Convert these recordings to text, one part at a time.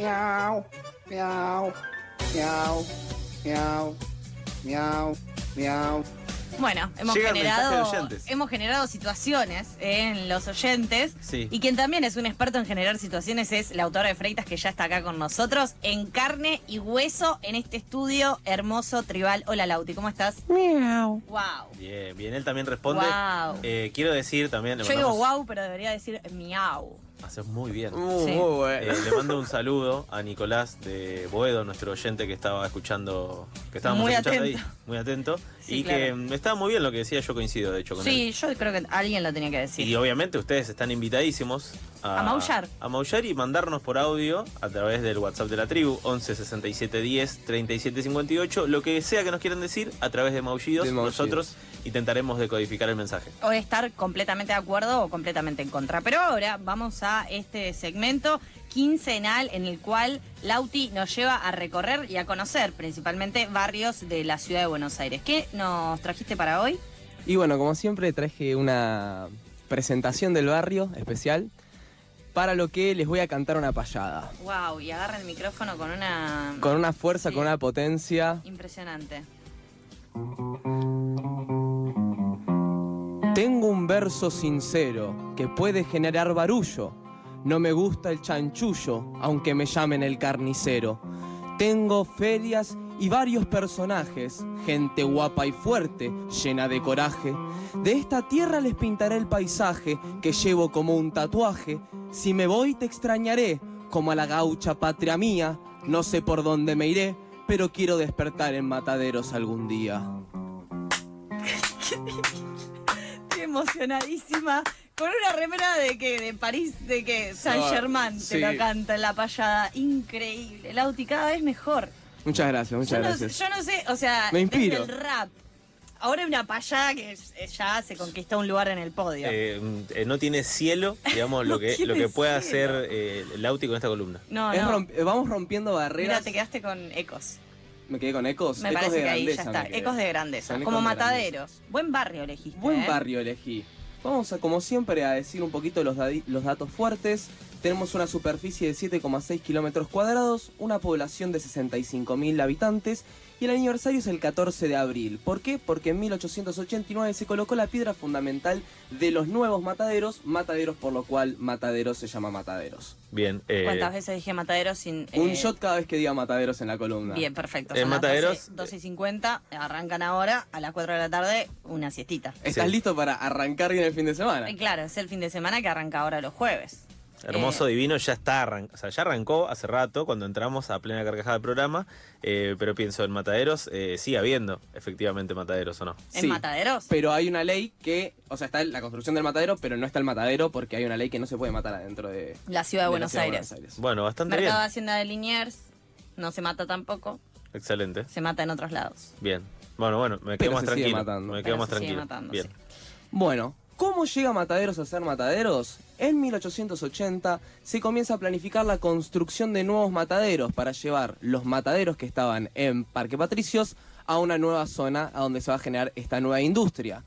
Miau, miau, miau, miau, miau, miau. Bueno, hemos Llega generado, hemos generado situaciones en los oyentes. Sí. Y quien también es un experto en generar situaciones es la autora de Freitas que ya está acá con nosotros, en carne y hueso, en este estudio hermoso, tribal. Hola Lauti, ¿cómo estás? Miau. Wow. Bien, bien, él también responde. Wow. Eh, quiero decir también. le Yo digo wow, pero debería decir miau. Haces muy bien. Muy, Sí. muy bueno. Eh, le mando un saludo a Nicolás de Boedo, nuestro oyente que estaba escuchando, que estábamos Muy escuchando atento. ahí, muy atento. Sí, y claro. que mm, estaba muy bien lo que decía, yo coincido de hecho con él. Sí, yo creo que alguien lo tenía que decir. Y obviamente ustedes están invitadísimos a, A maullar. A maullar y mandarnos por audio a través del WhatsApp de la tribu, 11 67 10 37 58, lo que sea que nos quieran decir a través de maullidos. De maullidos. Nosotros intentaremos decodificar el mensaje. o estar completamente de acuerdo o completamente en contra. Pero ahora vamos a este segmento quincenal en el cual Lauti nos lleva a recorrer y a conocer principalmente barrios de la ciudad de Buenos Aires. ¿Qué nos trajiste para hoy? Y bueno, como siempre traje una presentación del barrio especial para lo que les voy a cantar una payada. Wow, y agarra el micrófono con una... Con una fuerza, Sí. con una potencia. Impresionante. Tengo un verso sincero que puede generar barullo. No me gusta el chanchullo, aunque me llamen el carnicero. Tengo ferias y varios personajes, gente guapa y fuerte, llena de coraje. De esta tierra les pintaré el paisaje que llevo como un tatuaje. Si me voy te extrañaré, como a la gaucha patria mía. No sé por dónde me iré, pero quiero despertar en mataderos algún día. Estoy emocionadísima. Con una remera de que de París, de que Saint Germain te sí. lo canta en la payada. Increíble. Lauti, cada vez mejor. Muchas gracias, Yo muchas no, gracias. yo no sé, o sea, Me inspiro. desde el rap. Ahora hay una payada que ya se conquistó un lugar en el podio. Eh, eh, no tiene cielo, digamos, lo No que, lo que puede cielo. hacer eh, Lauti con esta columna. no, Es no. romp- eh, vamos rompiendo Mira, barreras. te quedaste con ecos. Me quedé con ecos. Me ecos parece de que ahí ya grandeza está. me quedé. Ecos de grandeza. Como de mataderos. Buen barrio elegiste. Buen ¿eh? barrio elegí. Vamos a, como siempre, a decir un poquito los datos fuertes. Tenemos una superficie de 7,6 kilómetros cuadrados, una población de 65.000 habitantes y el aniversario es el 14 de abril. ¿Por qué? Porque en 1889 se colocó la piedra fundamental de los nuevos mataderos, mataderos por lo cual mataderos se llama mataderos. Bien. eh, ¿Cuántas veces dije mataderos sin. Un eh, shot cada vez que diga mataderos en la columna. Bien, perfecto. En Son las Mataderos, 12, 12 y 50. Arrancan ahora a las 4 de la tarde una siestita. ¿Estás Sí. listo para arrancar bien el fin de semana? Y claro, es el fin de semana que arranca ahora los jueves. Hermoso, Eh, divino, ya está arran- o sea, ya arrancó hace rato cuando entramos a plena carcajada del programa, eh, pero pienso en mataderos, eh, sigue habiendo efectivamente mataderos o no. ¿En Sí. mataderos? Pero hay una ley que, o sea, está la construcción del matadero, pero no está el matadero porque hay una ley que no se puede matar adentro de, La ciudad de, Buenos, ciudad de Aires. Bueno, bastante Mercado de bien. Hacienda de Liniers no se mata tampoco, Excelente. se mata en otros lados. Bien. Bueno, bueno, me Pero quedo más se sigue tranquilo. matando. Me Pero quedo más se sigue tranquilo. matando, bien. sí. Bueno, ¿cómo llega Mataderos a ser Mataderos? En 1880 se comienza a planificar la construcción de nuevos mataderos para llevar los mataderos que estaban en Parque Patricios a una nueva zona a donde se va a generar esta nueva industria,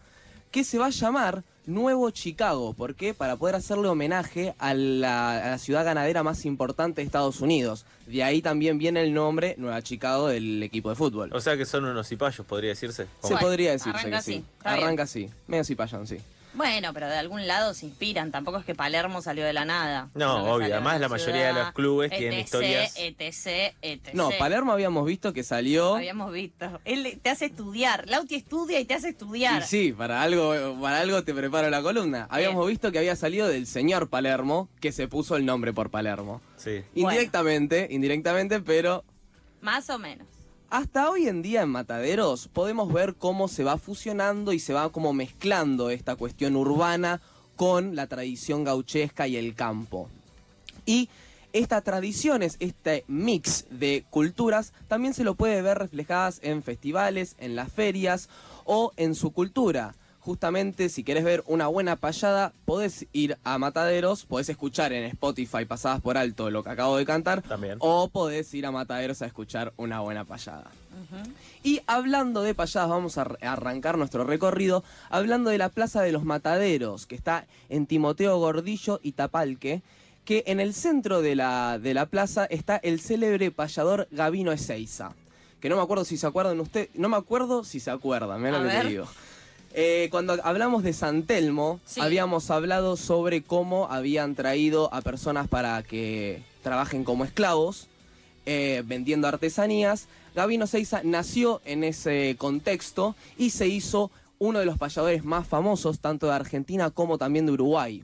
que se va a llamar Nuevo Chicago. ¿Por qué? Para poder hacerle homenaje a la, a la ciudad ganadera más importante de Estados Unidos. De ahí también viene el nombre Nueva Chicago del equipo de fútbol. O sea que son unos cipayos, podría decirse. Se Bueno, podría decirse arranca que así, sí. bien. Arranca así. Medio cipayón, sí. Bueno, pero de algún lado se inspiran, tampoco es que Palermo salió de la nada. No, obvio, además la mayoría de los clubes tienen etc, historias- etc, etc. No, Palermo habíamos visto que salió. Habíamos visto. Él te hace estudiar. Lauti estudia y te hace estudiar. Y sí, para algo, para algo te preparo la columna. Habíamos visto que había salido del señor Palermo, que se puso el nombre por Palermo. Sí. Bueno. Indirectamente, indirectamente, pero Más o menos. Hasta hoy en día en Mataderos podemos ver cómo se va fusionando y se va como mezclando esta cuestión urbana con la tradición gauchesca y el campo. Y estas tradiciones, este mix de culturas, también se lo puede ver reflejadas en festivales, en las ferias o en su cultura. Justamente, si querés ver una buena payada, podés ir a Mataderos, podés escuchar en Spotify pasadas por alto lo que acabo de cantar, También. o podés ir a Mataderos a escuchar una buena payada. Y hablando de payadas, vamos a ar- arrancar nuestro recorrido hablando de la Plaza de los Mataderos, que está en Timoteo Gordillo y Tapalque, que en el centro de la, de la plaza está el célebre payador Gavino Ezeiza. Que no me acuerdo si se acuerdan ustedes, no me acuerdo si se acuerdan, mira A lo que te digo. Eh, cuando hablamos de San Telmo, Sí. habíamos hablado sobre cómo habían traído a personas para que trabajen como esclavos, eh, vendiendo artesanías. Gavino Seiza nació en ese contexto y se hizo uno de los payadores más famosos, tanto de Argentina como también de Uruguay.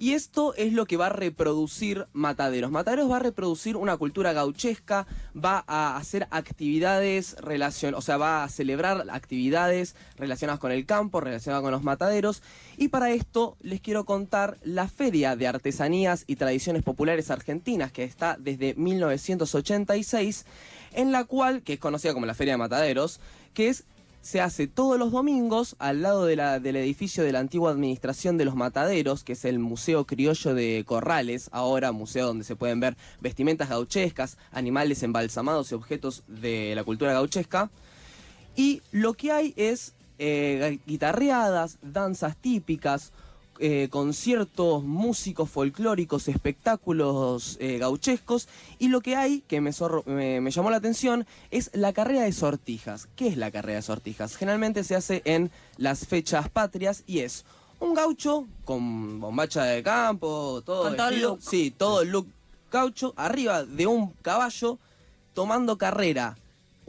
Y esto es lo que va a reproducir Mataderos. Mataderos va a reproducir una cultura gauchesca, va a hacer actividades relacion o sea, va a celebrar actividades relacionadas con el campo, relacionadas con los mataderos. Y para esto les quiero contar la Feria de Artesanías y Tradiciones Populares Argentinas, que está desde 1986, en la cual, que es conocida como la Feria de Mataderos, que es se hace todos los domingos al lado de la- del edificio de la antigua administración de los mataderos, que es el Museo Criollo de Corrales, ahora museo donde se pueden ver vestimentas gauchescas, animales embalsamados y objetos de la cultura gauchesca. Y lo que hay es eh, guitarreadas, danzas típicas, eh, conciertos, músicos folclóricos, espectáculos eh, gauchescos. Y lo que hay, que me, zorro- me- me llamó la atención, es la carrera de sortijas. ¿Qué es la carrera de sortijas? Generalmente se hace en las fechas patrias y es un gaucho con bombacha de campo, todo Con todo el look. Sí, todo el look gaucho, arriba de un caballo, tomando carrera.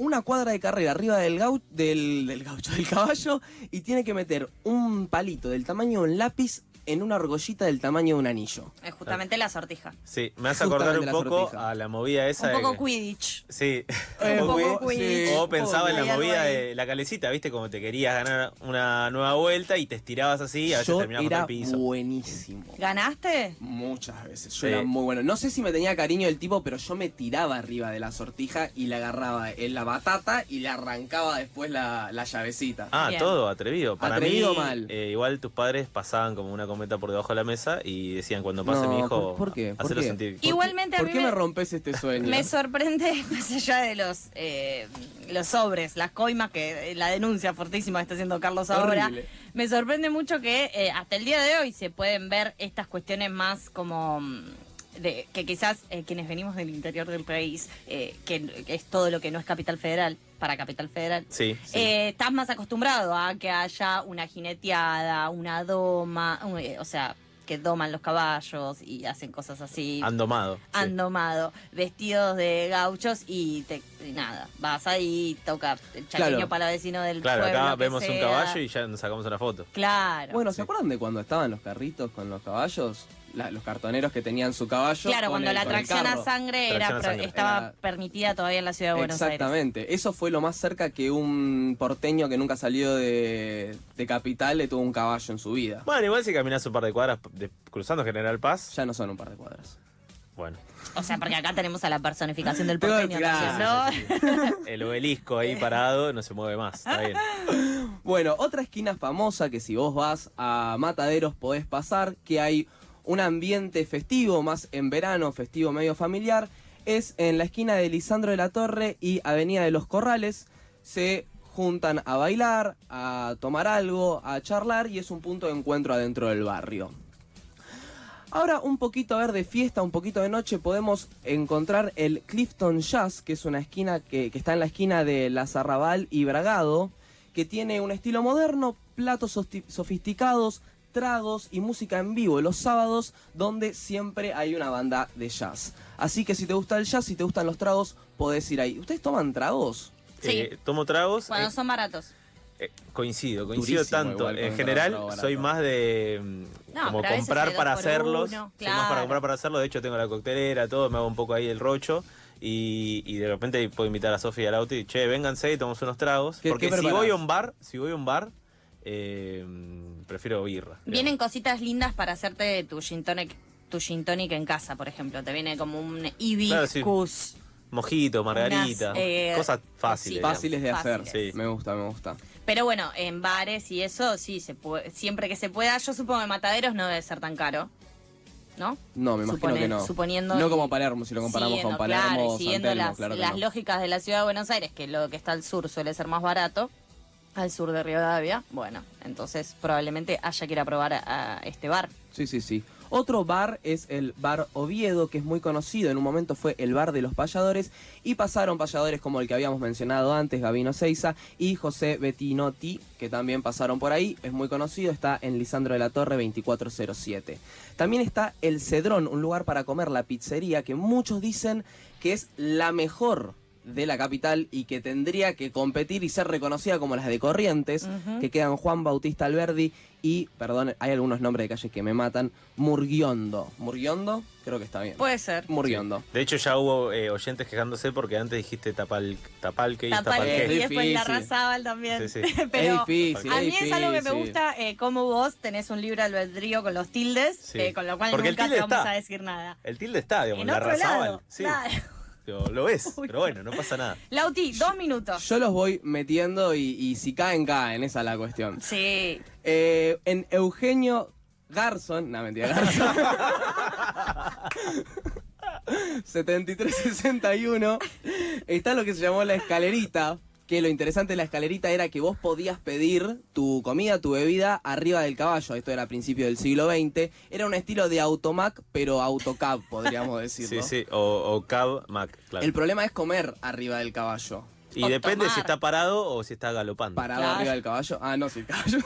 Una cuadra de carrera arriba del, gau- del, del gaucho, del caballo, y tiene que meter un palito del tamaño de un lápiz en una argollita del tamaño de un anillo. Es justamente la sortija. Sí, me hace acordar un Justamente la poco sortija. a la movida esa Un poco Quidditch. Sí. Un poco Quidditch. O pensaba en la Hay algo movida ahí. de la calecita, ¿viste? Como te querías ganar una nueva vuelta y te estirabas así y a veces Yo terminabas contra era el piso. buenísimo. ¿Ganaste? Muchas veces. Yo Sí. era muy bueno. No sé si me tenía cariño el tipo, pero yo me tiraba arriba de la sortija y le agarraba en la batata y le arrancaba después la, la llavecita. Ah, Bien. todo atrevido. Para Atrevido mí, mal. eh, igual tus padres pasaban como una cometa por debajo de la mesa y decían cuando pase No, mi hijo, ¿por- por qué? ¿Por hacelo qué? sentir. ¿Por Igualmente a ¿Por mí qué me- me rompes este sueño? Me sorprende, más allá de los, eh, los sobres, las coimas, que eh, la denuncia fortísima que está haciendo Carlos ahora, Horrible. me sorprende mucho que eh, hasta el día de hoy se pueden ver estas cuestiones más como... mm, De, que quizás eh, quienes venimos del interior del país, eh, que es todo lo que no es capital federal, para capital federal, Sí, sí. eh, estás más acostumbrado a que haya una jineteada, una doma, eh, o sea, que doman los caballos y hacen cosas así. Han domado. sí. Han domado, vestidos de gauchos y, te, y nada, vas ahí, toca el chaqueño Claro. para vecino del Claro, pueblo. acá vemos un caballo y ya nos sacamos una foto. Claro. Bueno, ¿se Sí. acuerdan de cuando estaban los carritos con los caballos? La- los cartoneros que tenían su caballo. claro, con cuando el- la con tracción a sangre, era Tracción a pro- sangre. estaba Era- permitida todavía en la ciudad de Buenos Aires. Exactamente. Eso fue lo más cerca que un porteño que nunca salió de, de capital le tuvo un caballo en su vida. Bueno, igual si caminas un par de cuadras de- cruzando General Paz, Ya no son un par de cuadras. bueno, O sea, porque acá tenemos a la personificación del porteño claro, también, ¿no? el obelisco ahí parado no se mueve más. Está bien. Bueno, otra esquina famosa que si vos vas a Mataderos podés pasar, que hay un ambiente festivo, más en verano, festivo medio familiar, es en la esquina de Lisandro de la Torre y Avenida de los Corrales. Se juntan a bailar, a tomar algo, a charlar y es un punto de encuentro adentro del barrio. Ahora un poquito a ver de fiesta, un poquito de noche, podemos encontrar el Clifton Jazz, que es una esquina que, que está en la esquina de La Zarrabal y Bragado, que tiene un estilo moderno, platos sofisticados, tragos y música en vivo los sábados, donde siempre hay una banda de jazz. Así que si te gusta el jazz, si te gustan los tragos, podés ir ahí. ¿Ustedes toman tragos? Sí. Eh, tomo tragos. Cuando eh, son baratos. eh, coincido, coincido Durísimo tanto. En general, soy más de mm, No, como a comprar para hacerlos. uno, Soy más para claro. comprar para hacerlo. De hecho, tengo la coctelera, todo, me hago un poco ahí el rocho. Y, y de repente puedo invitar a Sofía y al auto y, che, vénganse y tomamos unos tragos. ¿Qué- Porque qué si voy a un bar, si voy a un bar, eh, prefiero birra. Vienen cositas lindas para hacerte tu gin tonic, tu gin tonic en casa, por ejemplo. Te viene como un Claro, sí. hibiscus. Mojito, margarita, Unas, eh, cosas fáciles. Fáciles de hacer. Fáciles. Sí. Me gusta, me gusta. Pero bueno, en bares y eso, sí, se puede, siempre que se pueda. Yo supongo que Mataderos no debe ser tan caro, ¿no? No, me imagino Supone- que no. suponiendo- no como Palermo, si lo comparamos Siguiendo, con Palermo claro, siguiendo San Telmo, las, claro que las no. lógicas de la ciudad de Buenos Aires, que lo que está al sur suele ser más barato, al sur de Rivadavia, bueno, entonces probablemente haya que ir a probar a, este bar. Sí, sí, sí. Otro bar es el Bar Oviedo, que es muy conocido, en un momento fue el bar de los payadores, y pasaron payadores como el que habíamos mencionado antes, Gabino Seiza, y José Bettinotti, que también pasaron por ahí, es muy conocido, está en Lisandro de la Torre 2407. También está El Cedrón, un lugar para comer, la pizzería, que muchos dicen que es la mejor de la capital y que tendría que competir y ser reconocida como las de Corrientes, que quedan Juan Bautista Alberdi y, perdón, hay algunos nombres de calles que me matan, Murguiondo. ¿Murguiondo? Creo que está bien. Puede ser. Murguiondo. De hecho, ya hubo eh, oyentes quejándose porque antes dijiste tapal, tapalque y Tapalque, y Es después la difícil. Razábal también. Sí, sí. Pero es difícil. a mí es es algo que me gusta, eh, como vos tenés un libre albedrío con los tildes, Sí. eh, con lo cual Porque nunca te vamos está. a decir nada. El tilde está, digamos, En la otro Razábal. lado, claro. Lo, Uy. pero bueno, no pasa nada. Lauti, dos minutos. Yo los voy metiendo y, y si caen, caen, esa es la cuestión. Sí. Eh, en Eugenio Garzón, no mentira, Garzón. 7361 está lo que se llamó la escalerita. Que lo interesante de la escalerita era que vos podías pedir tu comida, tu bebida arriba del caballo. Esto era a principios del siglo XX. Era un estilo de automac, pero autocab, podríamos decirlo. Sí, sí, o, o Cab Mac, claro. El problema es comer arriba del caballo. Y o depende tomar. si está parado o si está galopando. Parado Claro. arriba del caballo. Ah, no, si el caballo.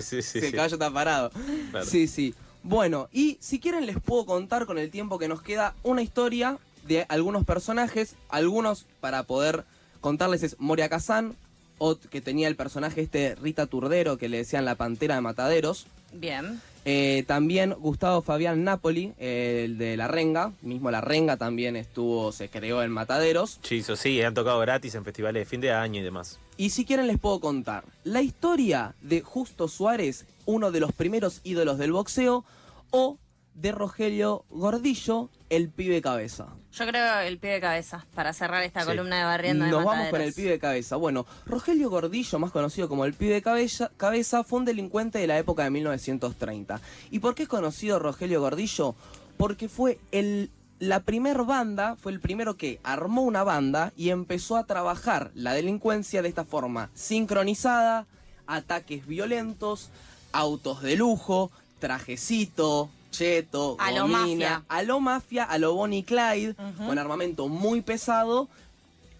Sí, sí, si sí. el caballo está parado. Claro. Sí, sí. Bueno, y si quieren les puedo contar con el tiempo que nos queda una historia de algunos personajes. Algunos para poder contarles es Moria Kazan, ot- que tenía el personaje este Rita Turdero, que le decían la pantera de mataderos. Bien. Eh, también Gustavo Fabián Napoli, eh, el de La Renga. Mismo La Renga también estuvo, se creó en Mataderos. Chizo, sí, han tocado gratis en festivales de fin de año y demás. Y si quieren les puedo contar la historia de Justo Suárez, uno de los primeros ídolos del boxeo, o de Rogelio Gordillo, el pibe cabeza. Yo creo el pie de cabeza para cerrar esta Sí. columna de barriendo de Nos vamos con el pibe cabeza. Bueno, Rogelio Gordillo, más conocido como el pibe cabeza, cabeza, fue un delincuente de la época de 1930. ¿Y por qué es conocido Rogelio Gordillo? Porque fue el la primer banda, fue el primero que armó una banda y empezó a trabajar la delincuencia de esta forma, sincronizada, ataques violentos, autos de lujo, trajecito, cheto, A lo mafia. a lo mafia, a lo Bonnie Clyde, con armamento muy pesado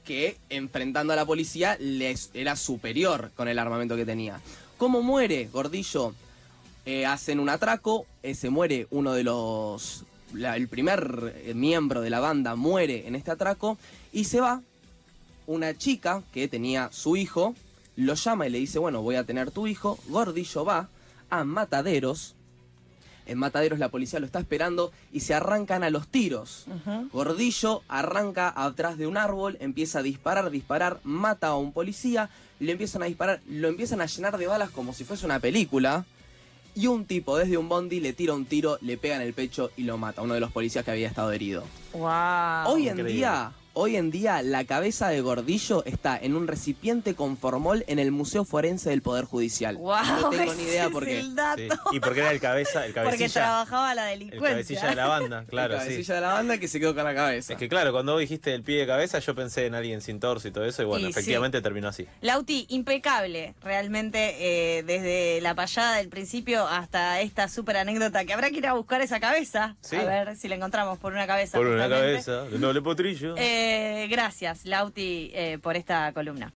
que enfrentando a la policía les era superior con el armamento que tenía. ¿Cómo muere Gordillo? Eh, hacen un atraco, eh, se muere uno de los... la- el primer eh, miembro de la banda muere en este atraco y se va una chica que tenía su hijo, lo llama y le dice, bueno, voy a tener tu hijo. Gordillo va a Mataderos. En Mataderos la policía lo está esperando y se arrancan a los tiros. Gordillo arranca atrás de un árbol, empieza a disparar, disparar, mata a un policía, le empiezan a disparar, lo empiezan a llenar de balas como si fuese una película. Y un tipo desde un bondi le tira un tiro, le pega en el pecho y lo mata, uno de los policías que había estado herido. Wow. Hoy en increíble. día, hoy en día la cabeza de Gordillo está en un recipiente con formol en el Museo Forense del Poder Judicial. Wow, no tengo ni idea por qué. el. Sí. Y porque era el cabeza, el Porque cabecilla. trabajaba la El delincuencia. cabecilla de la banda, claro, la sí. cabecilla de la banda que se quedó con la cabeza. Es que claro, cuando vos dijiste el pie de cabeza, yo pensé en alguien sin torso y todo eso, y bueno, Y sí. efectivamente terminó así. Lauti, impecable, realmente, eh, desde la payada del principio hasta esta súper anécdota que habrá que ir a buscar esa cabeza. Sí. A ver si la encontramos por una cabeza. Por una cabeza, de noble potrillo. Eh, gracias, Lauti, eh, por esta columna.